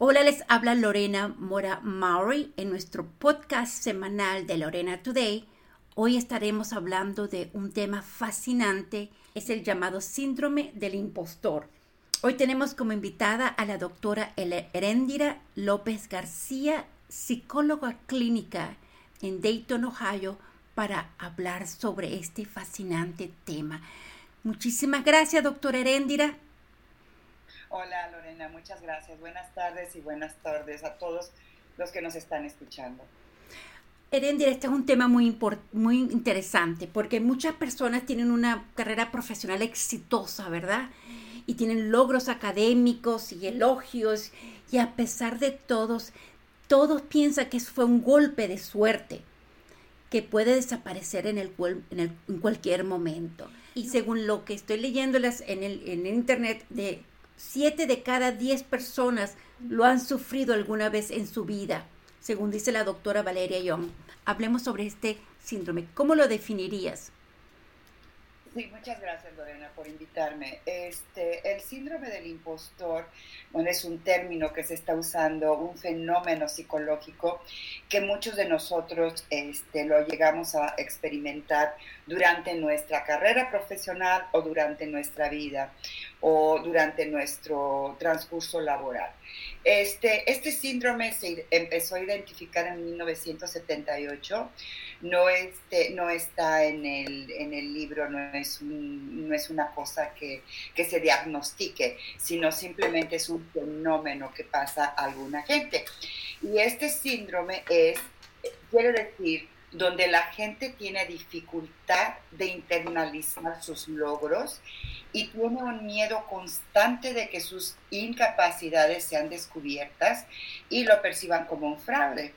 Hola, les habla Lorena Mora Maury en nuestro podcast semanal de Lorena Today. Hoy estaremos hablando de un tema fascinante, es el llamado síndrome del impostor. Hoy tenemos como invitada a la doctora Erendira López García, psicóloga clínica en Dayton, Ohio, para hablar sobre este fascinante tema. Muchísimas gracias, doctora Erendira. Hola Lorena, muchas gracias. Buenas tardes y buenas tardes a todos los que nos están escuchando. Erendira, este es un tema muy, muy interesante porque muchas personas tienen una carrera profesional exitosa, ¿verdad? Y tienen logros académicos y elogios y a pesar de todos, todos piensan que eso fue un golpe de suerte que puede desaparecer en, el, en, cualquier momento. Y según lo que estoy leyéndolas en el, en el internet de Siete de cada diez personas lo han sufrido alguna vez en su vida, según dice la doctora Valeria Young. Hablemos sobre este síndrome. ¿Cómo lo definirías? Sí, muchas gracias Lorena por invitarme. Este, el síndrome del impostor bueno, es un término que se está usando, un fenómeno psicológico que muchos de nosotros este, lo llegamos a experimentar durante nuestra carrera profesional o durante nuestra vida o durante nuestro transcurso laboral. Este, este síndrome se empezó a identificar en 1978, no, este, no está en el, en el libro, no es, no es una cosa que, que se diagnostique, sino simplemente es un fenómeno que pasa a alguna gente. Y este síndrome es, quiere decir, donde la gente tiene dificultad de internalizar sus logros y tiene un miedo constante de que sus incapacidades sean descubiertas y lo perciban como un fraude.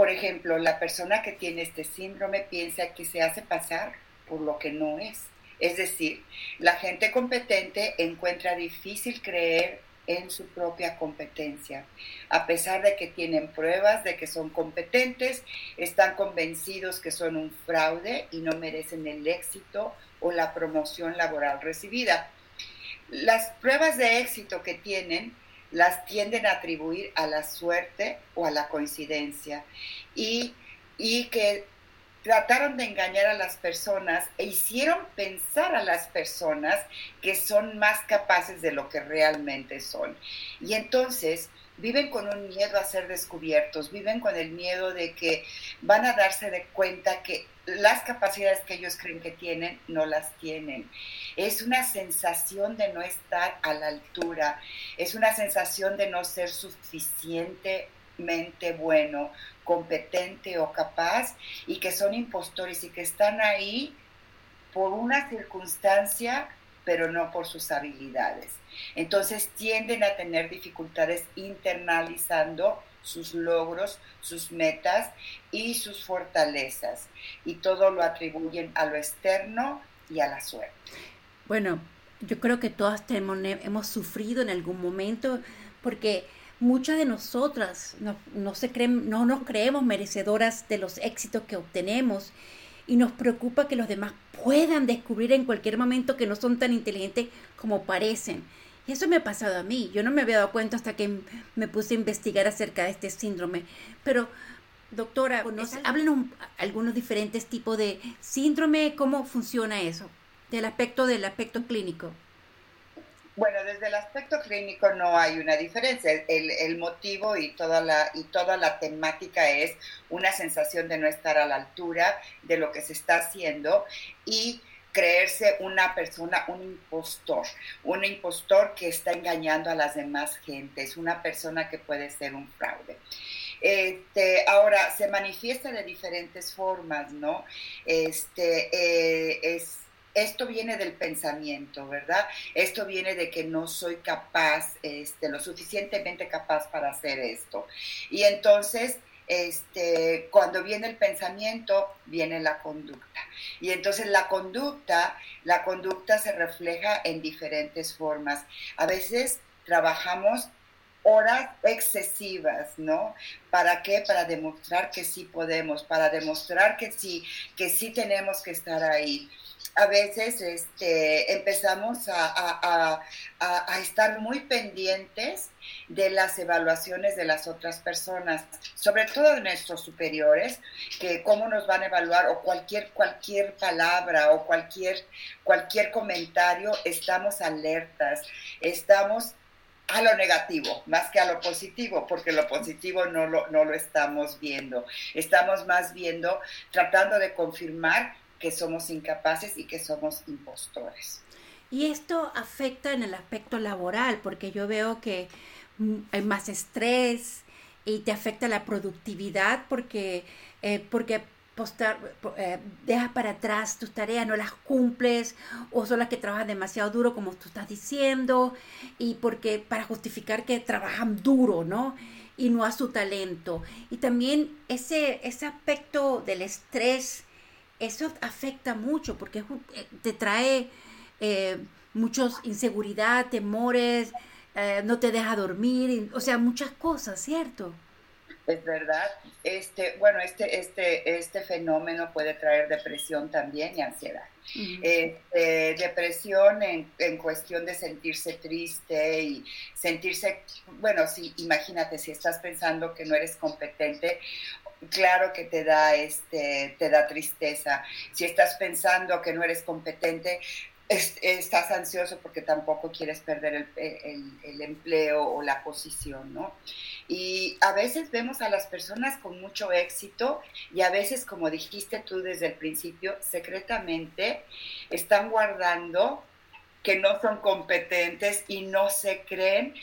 Por ejemplo, la persona que tiene este síndrome piensa que se hace pasar por lo que no es. Es decir, la gente competente encuentra difícil creer en su propia competencia. A pesar de que tienen pruebas de que son competentes, están convencidos que son un fraude y no merecen el éxito o la promoción laboral recibida. Las pruebas de éxito que tienen las tienden a atribuir a la suerte o a la coincidencia y, y que trataron de engañar a las personas e hicieron pensar a las personas que son más capaces de lo que realmente son. Y entonces viven con un miedo a ser descubiertos, viven con el miedo de que van a darse de cuenta que las capacidades que ellos creen que tienen no las tienen. Es una sensación de no estar a la altura, es una sensación de no ser suficientemente bueno, competente o capaz y que son impostores y que están ahí por una circunstancia, pero no por sus habilidades. Entonces tienden a tener dificultades internalizando sus logros, sus metas y sus fortalezas. Y todo lo atribuyen a lo externo y a la suerte. Bueno, yo creo que todas tenemos, hemos sufrido en algún momento porque muchas de nosotras no, no, se creen, no nos creemos merecedoras de los éxitos que obtenemos y nos preocupa que los demás puedan descubrir en cualquier momento que no son tan inteligentes como parecen. Y eso me ha pasado a mí. Yo no me había dado cuenta hasta que me puse a investigar acerca de este síndrome. Pero, doctora, háblenos algunos diferentes tipos de síndrome, cómo funciona eso, del aspecto del aspecto clínico. Bueno, desde el aspecto clínico no hay una diferencia. El, motivo y toda, la, y toda la temática es una sensación de no estar a la altura de lo que se está haciendo y creerse una persona, un impostor, un impostor que está engañando a las demás gentes, una persona que puede ser un fraude. Este, ahora, se manifiesta de diferentes formas, ¿no? Este, eh, es esto viene del pensamiento, ¿verdad? Esto viene de que no soy capaz, este, lo suficientemente capaz para hacer esto. Y entonces, este, cuando viene el pensamiento, viene la conducta. Y entonces la conducta, la conducta se refleja en diferentes formas. A veces trabajamos horas excesivas, ¿no? ¿Para qué? Para demostrar que sí podemos, para demostrar que sí, que sí tenemos que estar ahí a veces este, empezamos a, estar muy pendientes de las evaluaciones de las otras personas, sobre todo de nuestros superiores, que cómo nos van a evaluar o cualquier, cualquier palabra o cualquier, cualquier comentario, estamos alertas, estamos a lo negativo más que a lo positivo, porque lo positivo no lo, no lo estamos viendo. Estamos más viendo, tratando de confirmar que somos incapaces y que somos impostores. Y esto afecta en el aspecto laboral, porque yo veo que mm, hay más estrés y te afecta la productividad porque, eh, porque eh, dejas para atrás tus tareas, no las cumples o son las que trabajan demasiado duro como tú estás diciendo y porque para justificar que trabajan duro, ¿no? Y no a su talento. Y también ese, ese aspecto del estrés eso afecta mucho porque eh, te trae eh, muchos inseguridad, temores, eh, no te deja dormir, o sea, muchas cosas, ¿cierto? Es verdad. Este, bueno, este, este, este fenómeno puede traer depresión también y ansiedad. Este, depresión en, en, cuestión de sentirse triste y sentirse, bueno, si imagínate si estás pensando que no eres competente claro que te da, este, te da tristeza. Si estás pensando que no eres competente, estás ansioso porque tampoco quieres perder el, empleo o la posición, ¿no? Y a veces vemos a las personas con mucho éxito y a veces, como dijiste tú desde el principio, secretamente están guardando que no son competentes y no se creen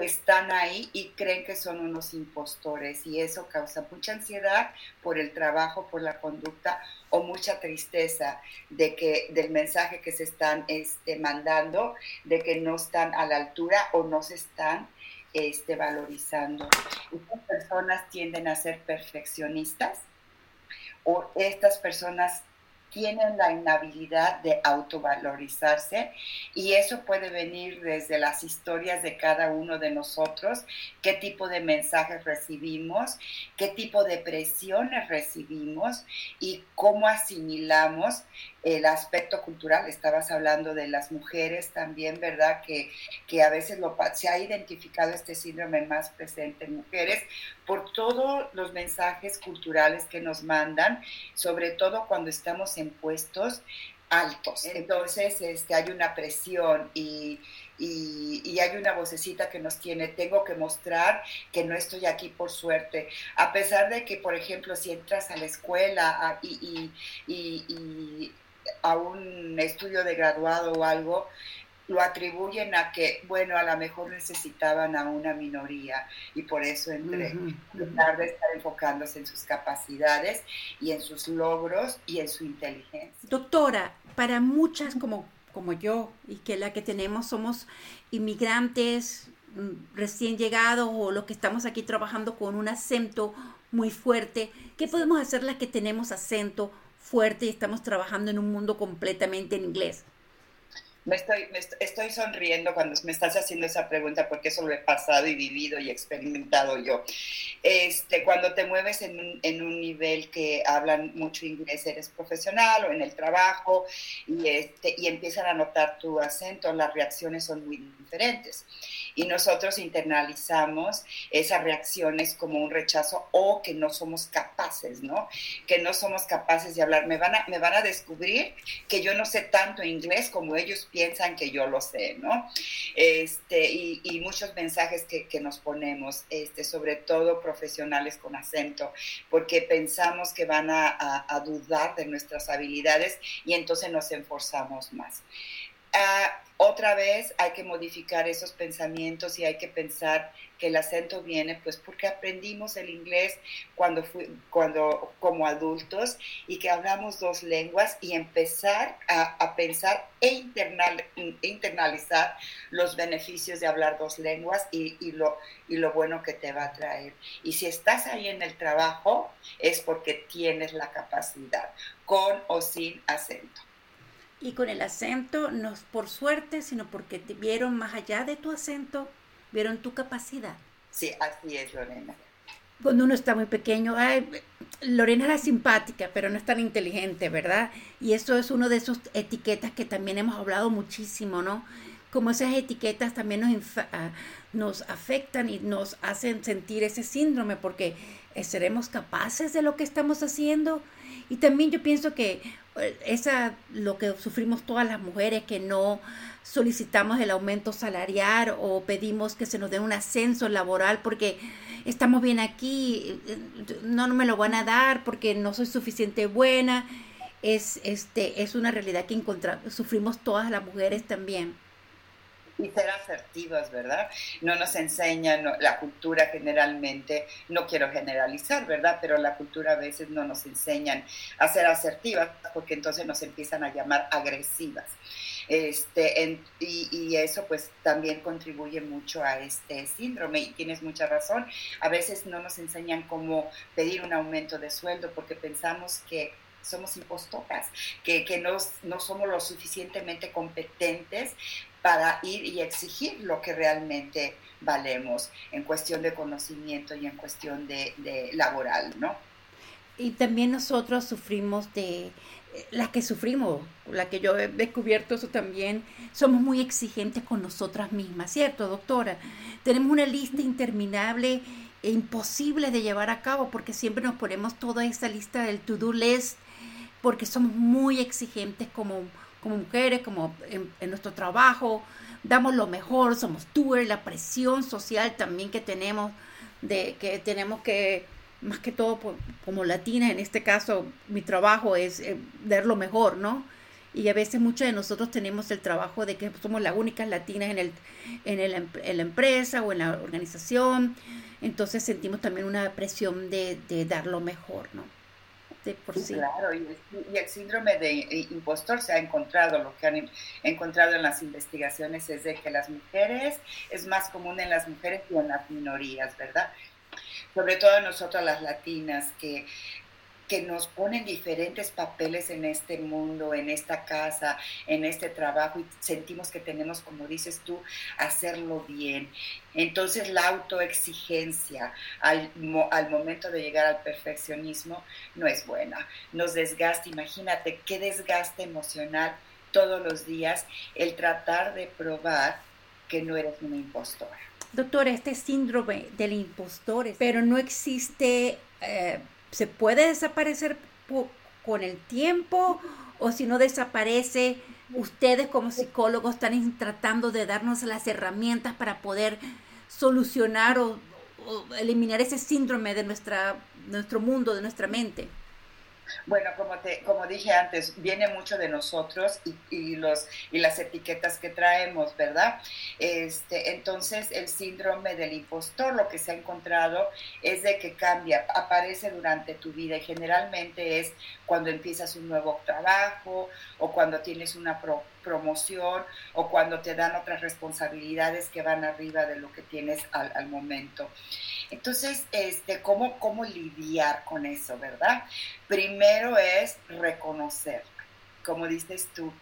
están ahí y creen que son unos impostores y eso causa mucha ansiedad por el trabajo, por la conducta o mucha tristeza de que del mensaje que se están este, mandando, de que no están a la altura o no se están este, valorizando. Estas personas tienden a ser perfeccionistas o estas personas tienen la inhabilidad de autovalorizarse y eso puede venir desde las historias de cada uno de nosotros, qué tipo de mensajes recibimos, qué tipo de presiones recibimos y cómo asimilamos el aspecto cultural, estabas hablando de las mujeres también, ¿verdad? Que, que a veces lo, se ha identificado este síndrome más presente en mujeres por todos los mensajes culturales que nos mandan, sobre todo cuando estamos en puestos altos. Entonces este, hay una presión y, y, hay una vocecita que nos tiene, tengo que mostrar que no estoy aquí por suerte. A pesar de que, por ejemplo, si entras a la escuela y, y a un estudio de graduado o algo, lo atribuyen a que, bueno, a lo mejor necesitaban a una minoría y por eso entre, de estar enfocándose en sus capacidades y en sus logros y en su inteligencia. Doctora, para muchas como, como yo y que la que tenemos somos inmigrantes mm, recién llegados o los que estamos aquí trabajando con un acento muy fuerte, ¿qué podemos hacer las que tenemos acento fuerte y estamos trabajando en un mundo completamente en inglés? Me estoy, estoy sonriendo cuando me estás haciendo esa pregunta porque eso lo he pasado y vivido y experimentado yo. Este, cuando te mueves en un, en un nivel que hablan mucho inglés, eres profesional o en el trabajo y, este, y empiezan a notar tu acento, las reacciones son muy diferentes y nosotros internalizamos esas reacciones como un rechazo o que no somos capaces, ¿no? Que no somos capaces de hablar. Me van a, me van a descubrir que yo no sé tanto inglés como ellos piensan que yo lo sé, ¿no? Este, y, muchos mensajes que, que, nos ponemos, este, sobre todo profesionales con acento, porque pensamos que van a, a, a dudar de nuestras habilidades y entonces nos esforzamos más. Uh, otra vez hay que modificar esos pensamientos y hay que pensar que el acento viene pues porque aprendimos el inglés cuando, cuando como adultos y que hablamos dos lenguas y empezar a, pensar e internal, internalizar los beneficios de hablar dos lenguas y, y, lo, y lo bueno que te va a traer. Y si estás ahí en el trabajo es porque tienes la capacidad, con o sin acento y con el acento, no por suerte, sino porque te vieron más allá de tu acento, vieron tu capacidad. Sí, así es, Lorena. cuando uno está muy pequeño, ay, Lorena era simpática, pero no es tan inteligente, ¿verdad? Y eso es una de esas etiquetas que también hemos hablado muchísimo, ¿no? Como esas etiquetas también nos, ah, nos afectan y nos hacen sentir ese síndrome, porque eh, seremos capaces de lo que estamos haciendo. Y también yo pienso que eh, esa lo que sufrimos todas las mujeres que no solicitamos el aumento salarial o pedimos que se nos dé un ascenso laboral porque estamos bien aquí, no, no me lo van a dar porque no soy suficiente buena. Es, este, es una realidad que sufrimos todas las mujeres también y ser asertivas, ¿verdad? No nos enseñan, la cultura generalmente, no quiero generalizar, ¿verdad? Pero la cultura a veces no nos enseñan a ser asertivas porque entonces nos empiezan a llamar agresivas. Este, y, eso pues también contribuye mucho a este síndrome y tienes mucha razón. A veces no nos enseñan cómo pedir un aumento de sueldo porque pensamos que somos impostoras, que, que no, no somos lo suficientemente competentes para ir y exigir lo que realmente valemos en cuestión de conocimiento y en cuestión de, laboral, ¿no? Y también nosotros sufrimos de, las que sufrimos, la que yo he descubierto eso también, somos muy exigentes con nosotras mismas, ¿cierto, doctora? Tenemos una lista interminable e imposible de llevar a cabo porque siempre nos ponemos toda esa lista del to-do list porque somos muy exigentes como como mujeres, como en, nuestro trabajo, damos lo mejor, somos doers, la presión social también que tenemos, de que tenemos que, más que todo como latinas, en este caso mi trabajo es eh, dar lo mejor, ¿no? Y a veces muchos de nosotros tenemos el trabajo de que somos las únicas latinas en, el, en, el, en la empresa o en la organización, entonces sentimos también una presión de, de dar lo mejor, ¿no? Claro, y, el síndrome de impostor se ha encontrado, lo que han encontrado en las investigaciones es de que las mujeres, es más común en las mujeres y en las minorías, ¿verdad? Sobre todo nosotros las latinas, que que nos ponen diferentes papeles en este mundo, en esta casa, en este trabajo y sentimos que tenemos, como dices tú, hacerlo bien. Entonces la autoexigencia al, al momento de llegar al perfeccionismo no es buena, nos desgasta, imagínate qué desgaste emocional todos los días el tratar de probar que no eres una impostora. Doctora, este síndrome del impostor, pero no existe... Eh, se puede desaparecer con el tiempo o si no desaparece, ustedes como psicólogos están tratando de darnos las herramientas para poder solucionar o, eliminar ese síndrome de nuestra, nuestro mundo, de nuestra mente. Bueno, como, te, como dije antes, viene mucho de nosotros y, los, y las etiquetas que traemos, ¿verdad? Este, entonces, el síndrome del impostor, lo que se ha encontrado es de que cambia, aparece durante tu vida y generalmente es cuando empiezas un nuevo trabajo o cuando tienes una promoción o cuando te dan otras responsabilidades que van arriba de lo que tienes al, momento. Entonces, este, ¿cómo, ¿cómo lidiar con eso, verdad? Primero es reconocer, como dices tú,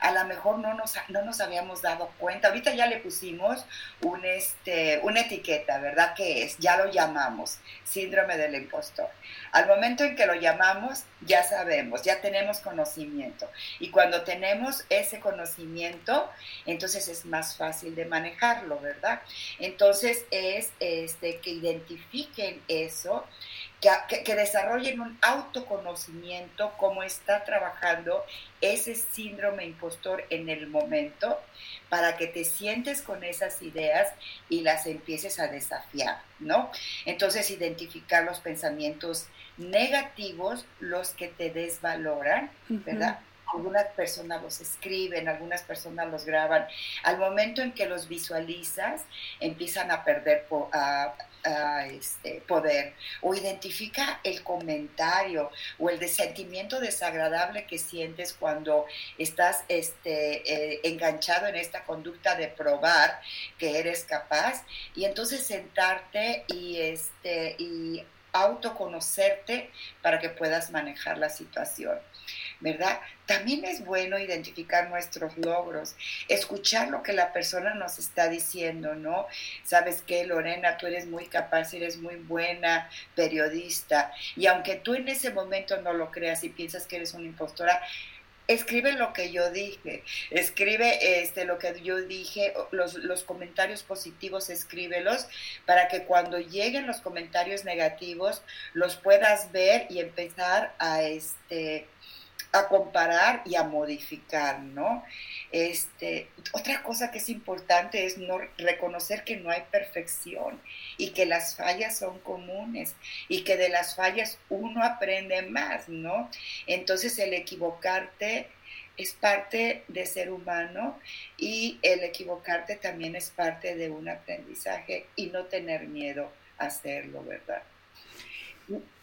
a lo mejor no nos, no nos habíamos dado cuenta. Ahorita ya le pusimos un, este, una etiqueta, ¿verdad? ¿Qué es? Ya lo llamamos, síndrome del impostor. Al momento en que lo llamamos, ya sabemos, ya tenemos conocimiento. Y cuando tenemos ese conocimiento, entonces es más fácil de manejarlo, ¿verdad? Entonces es este, que identifiquen eso que, desarrollen un autoconocimiento, cómo está trabajando ese síndrome impostor en el momento, para que te sientes con esas ideas y las empieces a desafiar, ¿no? Entonces, identificar los pensamientos negativos, los que te desvaloran, ¿verdad? Algunas personas los escriben, algunas personas los graban. Al momento en que los visualizas, empiezan a perder, a, este, poder o identifica el comentario o el sentimiento desagradable que sientes cuando estás este, eh, enganchado en esta conducta de probar que eres capaz y entonces sentarte y, este, y autoconocerte para que puedas manejar la situación. ¿Verdad? También es bueno identificar nuestros logros, escuchar lo que la persona nos está diciendo, ¿no? Sabes qué, Lorena, tú eres muy capaz, eres muy buena periodista, y aunque tú en ese momento no lo creas y piensas que eres una impostora, escribe lo que yo dije, escribe este, lo que yo dije, los, los, comentarios positivos, escríbelos para que cuando lleguen los comentarios negativos los puedas ver y empezar a, este, a comparar y a modificar, ¿no? Este, otra cosa que es importante es no reconocer que no hay perfección y que las fallas son comunes y que de las fallas uno aprende más, ¿no? Entonces el equivocarte es parte de ser humano y el equivocarte también es parte de un aprendizaje y no tener miedo a hacerlo, ¿verdad?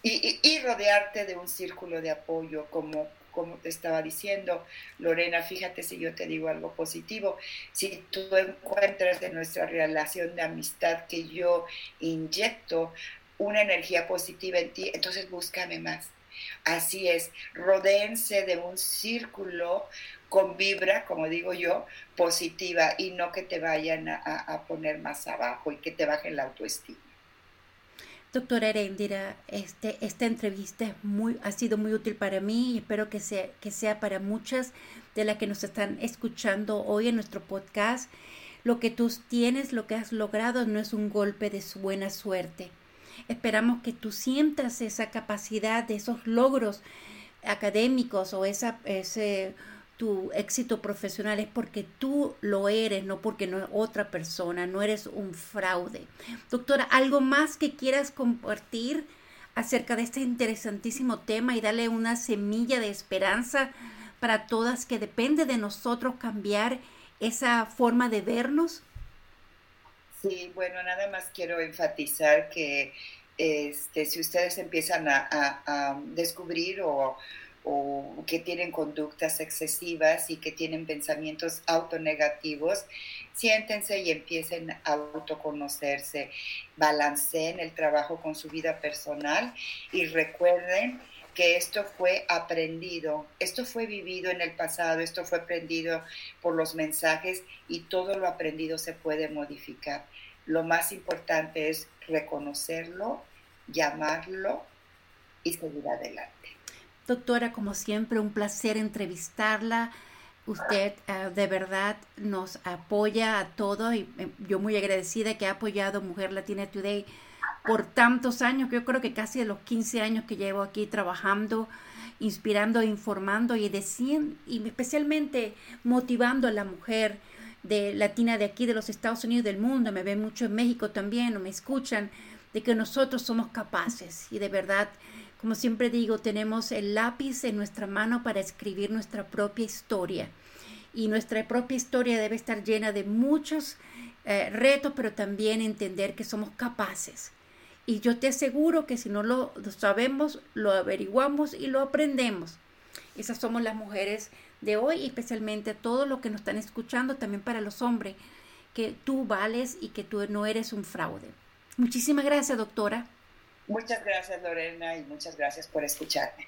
Y, y, rodearte de un círculo de apoyo como como te estaba diciendo, Lorena, fíjate si yo te digo algo positivo, si tú encuentras de nuestra relación de amistad que yo inyecto una energía positiva en ti, entonces búscame más. Así es, rodéense de un círculo con vibra, como digo yo, positiva y no que te vayan a, a poner más abajo y que te bajen la autoestima. Doctora Erendira, este, esta entrevista es muy, ha sido muy útil para mí y espero que sea, que sea para muchas de las que nos están escuchando hoy en nuestro podcast. Lo que tú tienes, lo que has logrado no es un golpe de su buena suerte. Esperamos que tú sientas esa capacidad de esos logros académicos o esa, ese tu éxito profesional es porque tú lo eres, no porque no otra persona, no eres un fraude. Doctora, ¿algo más que quieras compartir acerca de este interesantísimo tema y darle una semilla de esperanza para todas que depende de nosotros cambiar esa forma de vernos? Sí, bueno, nada más quiero enfatizar que este, si ustedes empiezan a descubrir o o que tienen conductas excesivas y que tienen pensamientos autonegativos, siéntense y empiecen a autoconocerse, balanceen el trabajo con su vida personal y recuerden que esto fue aprendido, esto fue vivido en el pasado, esto fue aprendido por los mensajes y todo lo aprendido se puede modificar. Lo más importante es reconocerlo, llamarlo y seguir adelante. Doctora, como siempre, un placer entrevistarla. Usted eh, de verdad nos apoya a todo y eh, yo muy agradecida que ha apoyado Mujer Latina Today por tantos años, yo creo que casi de los 15 años que llevo aquí trabajando, inspirando, informando y, y especialmente motivando a la mujer de latina de aquí, de los Estados Unidos, del mundo, me ven mucho en México también o me escuchan, de que nosotros somos capaces y de verdad como siempre digo, tenemos el lápiz en nuestra mano para escribir nuestra propia historia. Y nuestra propia historia debe estar llena de muchos eh, retos, pero también entender que somos capaces. Y yo te aseguro que si no lo, sabemos, lo averiguamos y lo aprendemos. Esas somos las mujeres de hoy, especialmente todos los que nos están escuchando, también para los hombres, que tú vales y que tú no eres un fraude. Muchísimas gracias, doctora. Muchas gracias Lorena y muchas gracias por escucharme.